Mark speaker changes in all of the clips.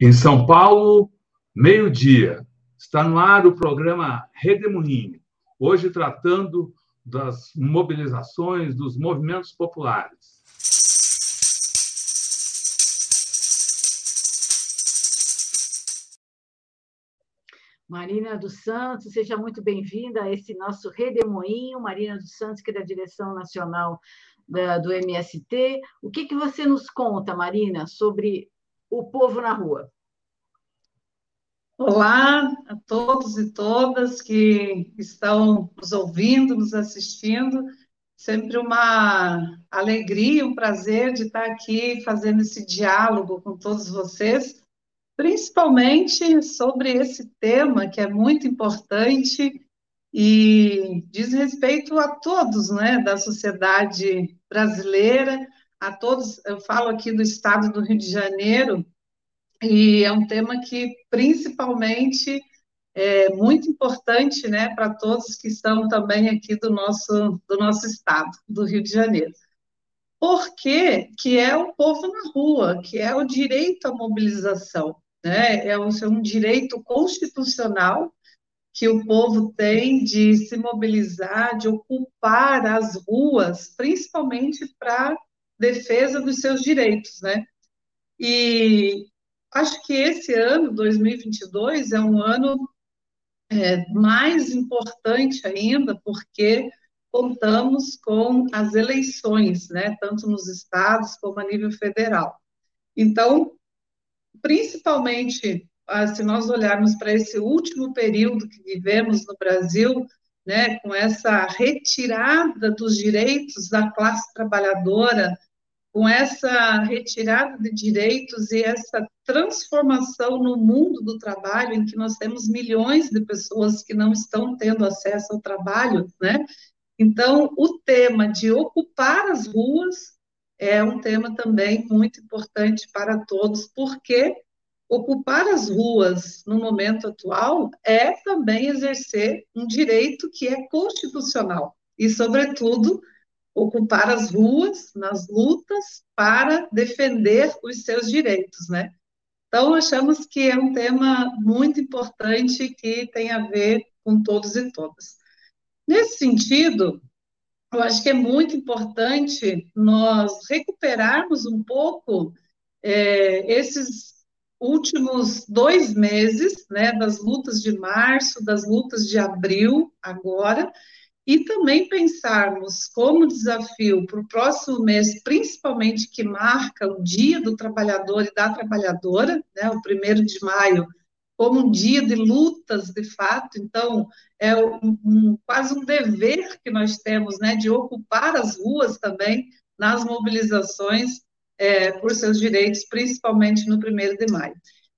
Speaker 1: Em São Paulo, meio-dia, está no ar o programa Redemoinho, hoje tratando das mobilizações dos movimentos populares.
Speaker 2: Marina dos Santos, seja muito bem-vinda a esse nosso Redemoinho. Marina dos Santos, que é da direção nacional do MST. O que, que você nos conta, Marina, sobre o povo na rua?
Speaker 3: Olá a todos e todas que estão nos ouvindo, nos assistindo. Sempre uma alegria, um prazer de estar aqui fazendo esse diálogo com todos vocês, principalmente sobre esse tema que é muito importante e diz respeito a todos, né, da sociedade brasileira, a todos, eu falo aqui do estado do Rio de Janeiro, e é um tema que principalmente é muito importante, né, para todos que estão também aqui do nosso do nosso estado, do Rio de Janeiro. Por que que é o povo na rua, que é o direito à mobilização, né? É um, é um direito constitucional que o povo tem de se mobilizar, de ocupar as ruas, principalmente para defesa dos seus direitos, né? E acho que esse ano, 2022, é um ano é, mais importante ainda, porque contamos com as eleições, né, tanto nos estados como a nível federal. Então, principalmente, ah, se nós olharmos para esse último período que vivemos no Brasil, né, com essa retirada dos direitos da classe trabalhadora, com essa retirada de direitos e essa transformação no mundo do trabalho, em que nós temos milhões de pessoas que não estão tendo acesso ao trabalho, né? Então, o tema de ocupar as ruas é um tema também muito importante para todos, porque ocupar as ruas no momento atual é também exercer um direito que é constitucional e, sobretudo, ocupar as ruas nas lutas para defender os seus direitos, né? Então, achamos que é um tema muito importante que tem a ver com todos e todas. Nesse sentido, eu acho que é muito importante nós recuperarmos um pouco é, esses últimos dois meses, né, das lutas de março, das lutas de abril, agora, e também pensarmos como desafio para o próximo mês, principalmente que marca o Dia do Trabalhador e da Trabalhadora, né, o primeiro de maio, como um dia de lutas, de fato. Então, é um, um, quase um dever que nós temos, né, de ocupar as ruas também nas mobilizações é, por seus direitos, principalmente no primeiro de maio.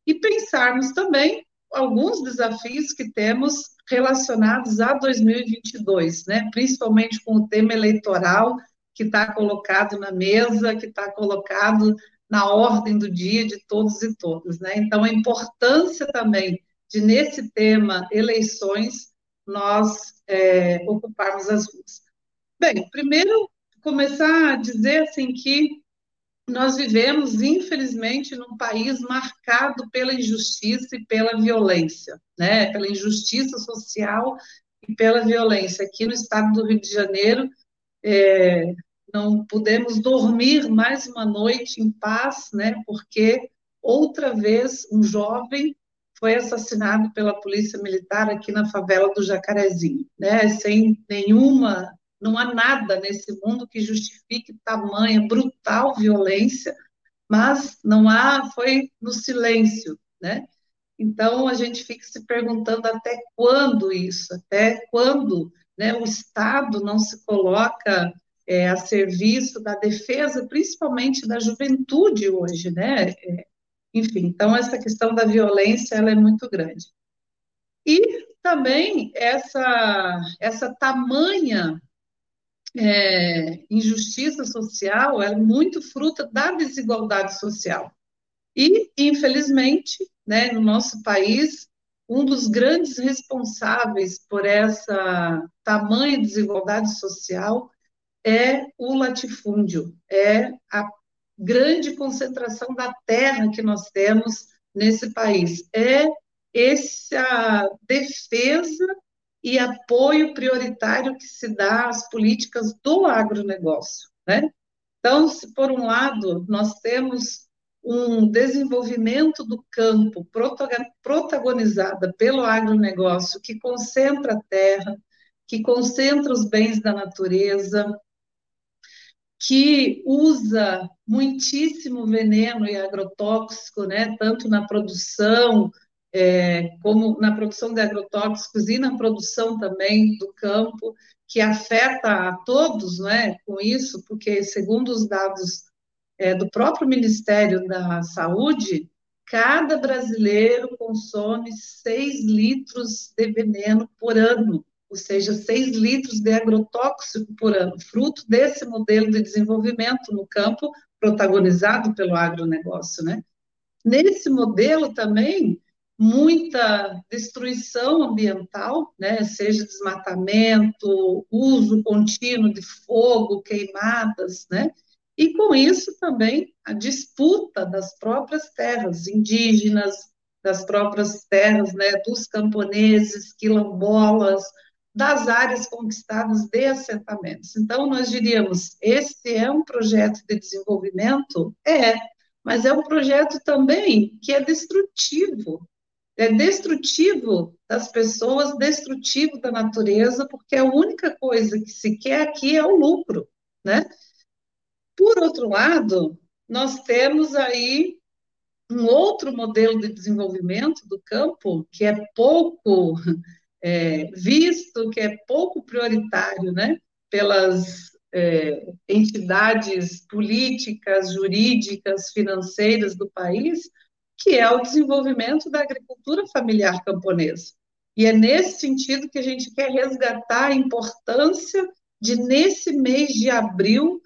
Speaker 3: E pensarmos também alguns desafios que temos relacionados a 2022, né? principalmente com o tema eleitoral que está colocado na mesa, que está colocado na ordem do dia de todos e todas. Né? Então, a importância também de, nesse tema eleições, nós é, ocuparmos as ruas. Bem, primeiro, começar a dizer assim que nós vivemos, infelizmente, num país marcado pela injustiça e pela violência, né? Pela injustiça social e pela violência. Aqui no estado do Rio de Janeiro, é, não pudemos dormir mais uma noite em paz, né? Porque outra vez um jovem foi assassinado pela polícia militar aqui na favela do Jacarezinho, né? Sem nenhuma não há nada nesse mundo que justifique tamanha brutal violência, mas não há, foi no silêncio, né? Então a gente fica se perguntando até quando isso, até quando né, o Estado não se coloca é, a serviço da defesa, principalmente da juventude hoje, né? É, enfim, então essa questão da violência ela é muito grande. E também essa essa tamanha é, injustiça social é muito fruto da desigualdade social. E, infelizmente, né, no nosso país, um dos grandes responsáveis por essa tamanha desigualdade social é o latifúndio, é a grande concentração da terra que nós temos nesse país, é essa defesa e apoio prioritário que se dá às políticas do agronegócio, né? Então, se por um lado nós temos um desenvolvimento do campo protagonizada pelo agronegócio que concentra a terra, que concentra os bens da natureza, que usa muitíssimo veneno e agrotóxico, né, tanto na produção é, como na produção de agrotóxicos e na produção também do campo, que afeta a todos, né, com isso, porque segundo os dados é, do próprio Ministério da Saúde, cada brasileiro consome 6 litros de veneno por ano, ou seja, 6 litros de agrotóxico por ano, fruto desse modelo de desenvolvimento no campo protagonizado pelo agronegócio, né? Nesse modelo também, muita destruição ambiental, né, seja desmatamento, uso contínuo de fogo, queimadas, né, e com isso também a disputa das próprias terras indígenas, das próprias terras, né, dos camponeses, quilombolas, das áreas conquistadas de assentamentos. Então, nós diríamos, esse é um projeto de desenvolvimento? É, mas é um projeto também que é destrutivo, é destrutivo das pessoas, destrutivo da natureza, porque a única coisa que se quer aqui é o lucro, né? Por outro lado, nós temos aí um outro modelo de desenvolvimento do campo que é pouco é, visto, que é pouco prioritário, né? Pelas é, entidades políticas, jurídicas, financeiras do país, que é o desenvolvimento da agricultura familiar camponesa. E é nesse sentido que a gente quer resgatar a importância de, nesse mês de abril,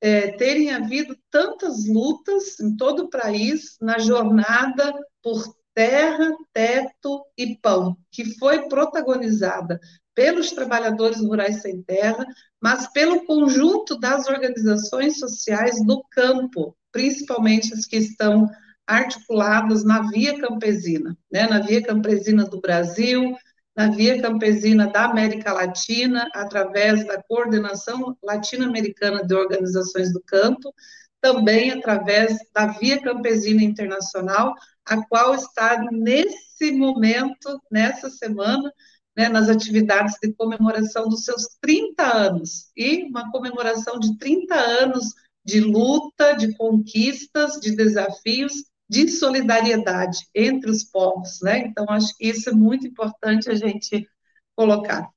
Speaker 3: é, terem havido tantas lutas em todo o país na jornada por terra, teto e pão, que foi protagonizada pelos trabalhadores rurais sem terra, mas pelo conjunto das organizações sociais do campo, principalmente as que estão articuladas na Via Campesina, né, na Via Campesina do Brasil, na Via Campesina da América Latina, através da Coordenação Latino-Americana de Organizações do Campo, também através da Via Campesina Internacional, a qual está nesse momento, nessa semana, né, nas atividades de comemoração dos seus 30 anos, e uma comemoração de 30 anos de luta, de conquistas, de desafios, de solidariedade entre os povos, né? Então, acho que isso é muito importante a gente colocar.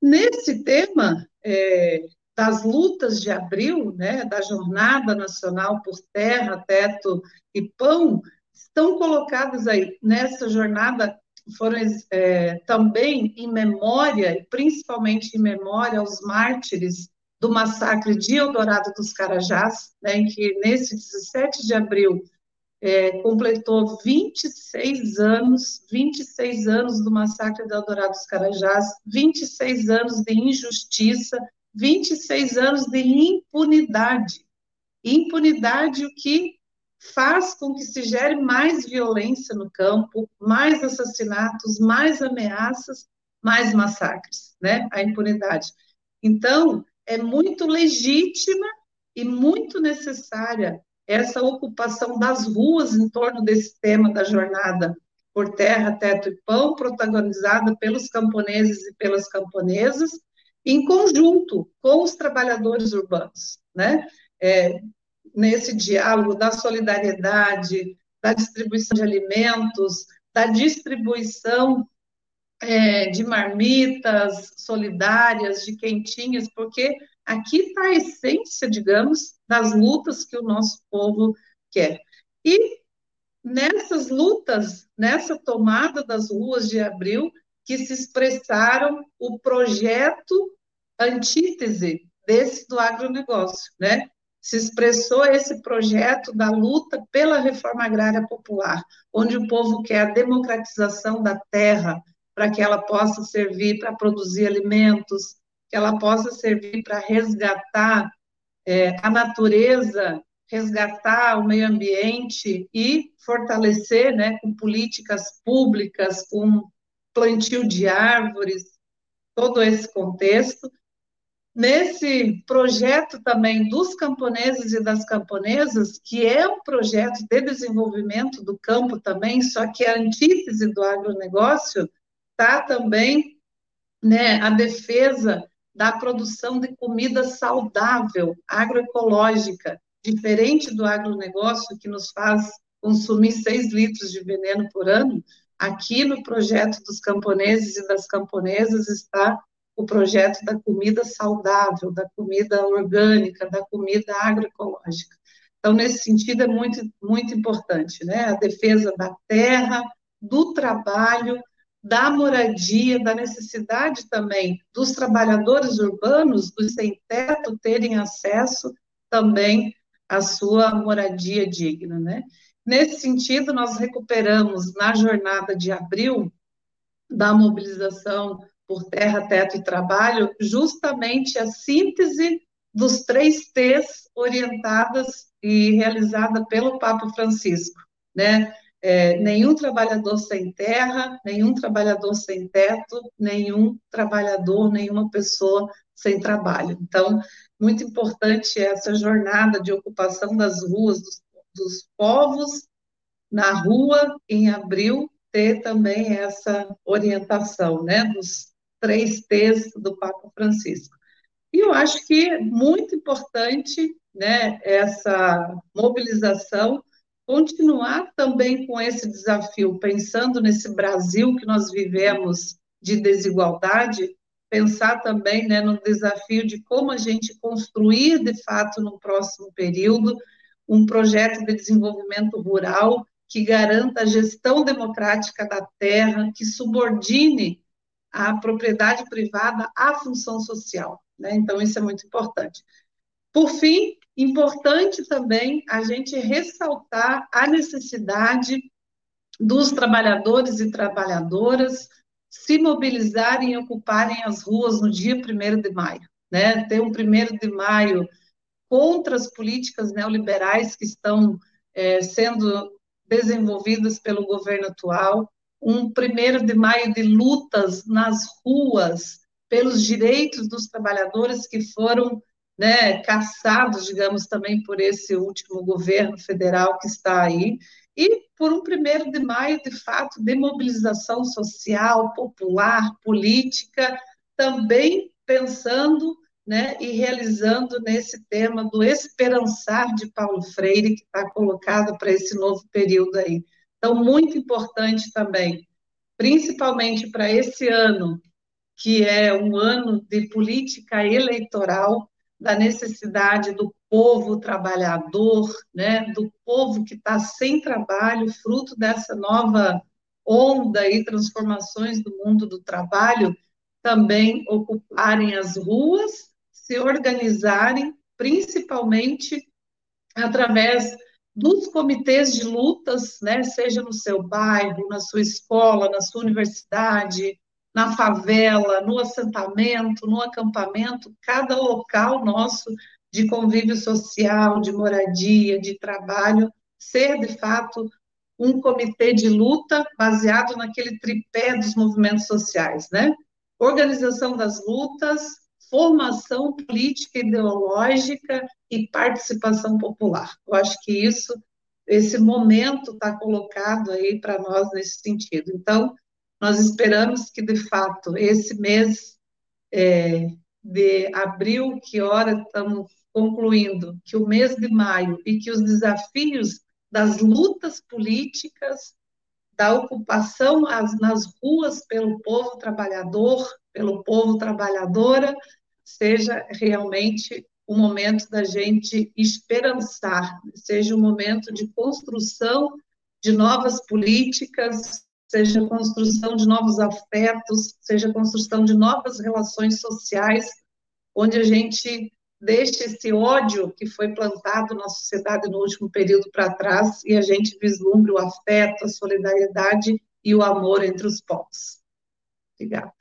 Speaker 3: Nesse tema é, das lutas de abril, né, da Jornada Nacional por Terra, Teto e Pão, estão colocadas aí nessa jornada foram é, também em memória, principalmente em memória aos mártires do massacre de Eldorado dos Carajás, né, em que nesse 17 de abril é, completou 26 anos, 26 anos do massacre de Eldorado dos Carajás, 26 anos de injustiça, 26 anos de impunidade. Impunidade o que faz com que se gere mais violência no campo, mais assassinatos, mais ameaças, mais massacres, né? A impunidade. Então, é muito legítima e muito necessária essa ocupação das ruas em torno desse tema da jornada por terra, teto e pão, protagonizada pelos camponeses e pelas camponesas, em conjunto com os trabalhadores urbanos, né? É, nesse diálogo da solidariedade, da distribuição de alimentos, da distribuição é, de marmitas solidárias, de quentinhas, porque aqui está a essência, digamos, das lutas que o nosso povo quer. E nessas lutas, nessa tomada das ruas de abril, que se expressaram o projeto antítese desse do agronegócio, né? Se expressou esse projeto da luta pela reforma agrária popular, onde o povo quer a democratização da terra, para que ela possa servir para produzir alimentos, que ela possa servir para resgatar é, a natureza resgatar o meio ambiente e fortalecer, né, com políticas públicas, com plantio de árvores, todo esse contexto. Nesse projeto também dos camponeses e das camponesas, que é um projeto de desenvolvimento do campo também, só que a antítese do agronegócio está também né, a defesa da produção de comida saudável, agroecológica, diferente do agronegócio, que nos faz consumir 6 litros de veneno por ano, aqui no projeto dos camponeses e das camponesas está o projeto da comida saudável, da comida orgânica, da comida agroecológica. Então, nesse sentido, é muito, muito importante, né? A defesa da terra, do trabalho, da moradia, da necessidade também dos trabalhadores urbanos, dos sem-teto, terem acesso também à sua moradia digna, né? Nesse sentido, nós recuperamos na jornada de abril da mobilização por terra, teto e trabalho, justamente a síntese dos três T's orientadas e realizada pelo Papa Francisco, né? É, nenhum trabalhador sem terra, nenhum trabalhador sem teto, nenhum trabalhador, nenhuma pessoa sem trabalho. Então, muito importante essa jornada de ocupação das ruas dos, dos povos na rua em abril ter também essa orientação, né, dos três T's do Papa Francisco. E eu acho que é muito importante, né, essa mobilização continuar também com esse desafio, pensando nesse Brasil que nós vivemos de desigualdade, pensar também né, no desafio de como a gente construir, de fato, no próximo período, um projeto de desenvolvimento rural que garanta a gestão democrática da terra, que subordine a propriedade privada à função social. Né? Então, isso é muito importante. Por fim, importante também a gente ressaltar a necessidade dos trabalhadores e trabalhadoras se mobilizarem e ocuparem as ruas no dia 1 de maio. Né? Ter um 1 de maio contra as políticas neoliberais que estão é, sendo desenvolvidas pelo governo atual, um 1 de maio de lutas nas ruas pelos direitos dos trabalhadores que foram né, caçados, digamos, também por esse último governo federal que está aí, e por um primeiro de maio, de fato, de mobilização social, popular, política, também pensando né, e realizando nesse tema do esperançar de Paulo Freire, que está colocado para esse novo período aí. Então, muito importante também, principalmente para esse ano, que é um ano de política eleitoral, da necessidade do povo trabalhador, né, do povo que está sem trabalho, fruto dessa nova onda e transformações do mundo do trabalho, também ocuparem as ruas, se organizarem, principalmente através dos comitês de lutas, né, seja no seu bairro, na sua escola, na sua universidade, na favela, no assentamento, no acampamento, cada local nosso de convívio social, de moradia, de trabalho, ser de fato um comitê de luta baseado naquele tripé dos movimentos sociais, né? Organização das lutas, formação política ideológica e participação popular. Eu acho que isso, esse momento está colocado aí para nós nesse sentido. Então, nós esperamos que, de fato, esse mês é, de abril, que hora estamos concluindo, que o mês de maio e que os desafios das lutas políticas, da ocupação nas ruas pelo povo trabalhador, pelo povo trabalhadora, seja realmente o momento da gente esperançar, seja um momento de construção de novas políticas, seja a construção de novos afetos, seja a construção de novas relações sociais, onde a gente deixe esse ódio que foi plantado na sociedade no último período para trás e a gente vislumbre o afeto, a solidariedade e o amor entre os povos. Obrigada.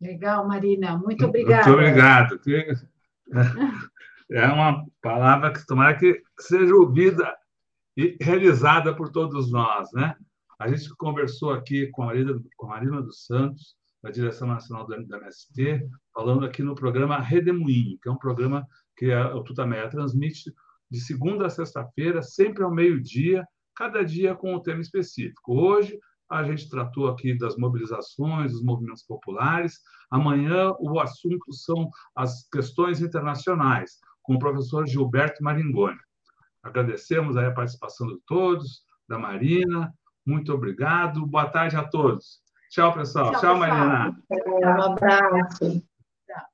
Speaker 2: Legal, Marina. Muito obrigada.
Speaker 1: Muito obrigado. É uma palavra que tomara que seja ouvida e realizada por todos nós, né? A gente conversou aqui com a Marina, com a Marina dos Santos, da Direção Nacional do MST, falando aqui no programa Redemoinho, que é um programa que a, o Tutameia transmite de segunda a sexta-feira, sempre ao meio-dia, cada dia com um tema específico. Hoje, a gente tratou aqui das mobilizações, dos movimentos populares. Amanhã, o assunto são as questões internacionais, com o professor Gilberto Maringoni. Agradecemos a participação de todos, da Marina. Muito obrigado. Boa tarde a todos. Tchau, pessoal. Tchau, Tchau Marina.
Speaker 3: Um abraço. Tchau.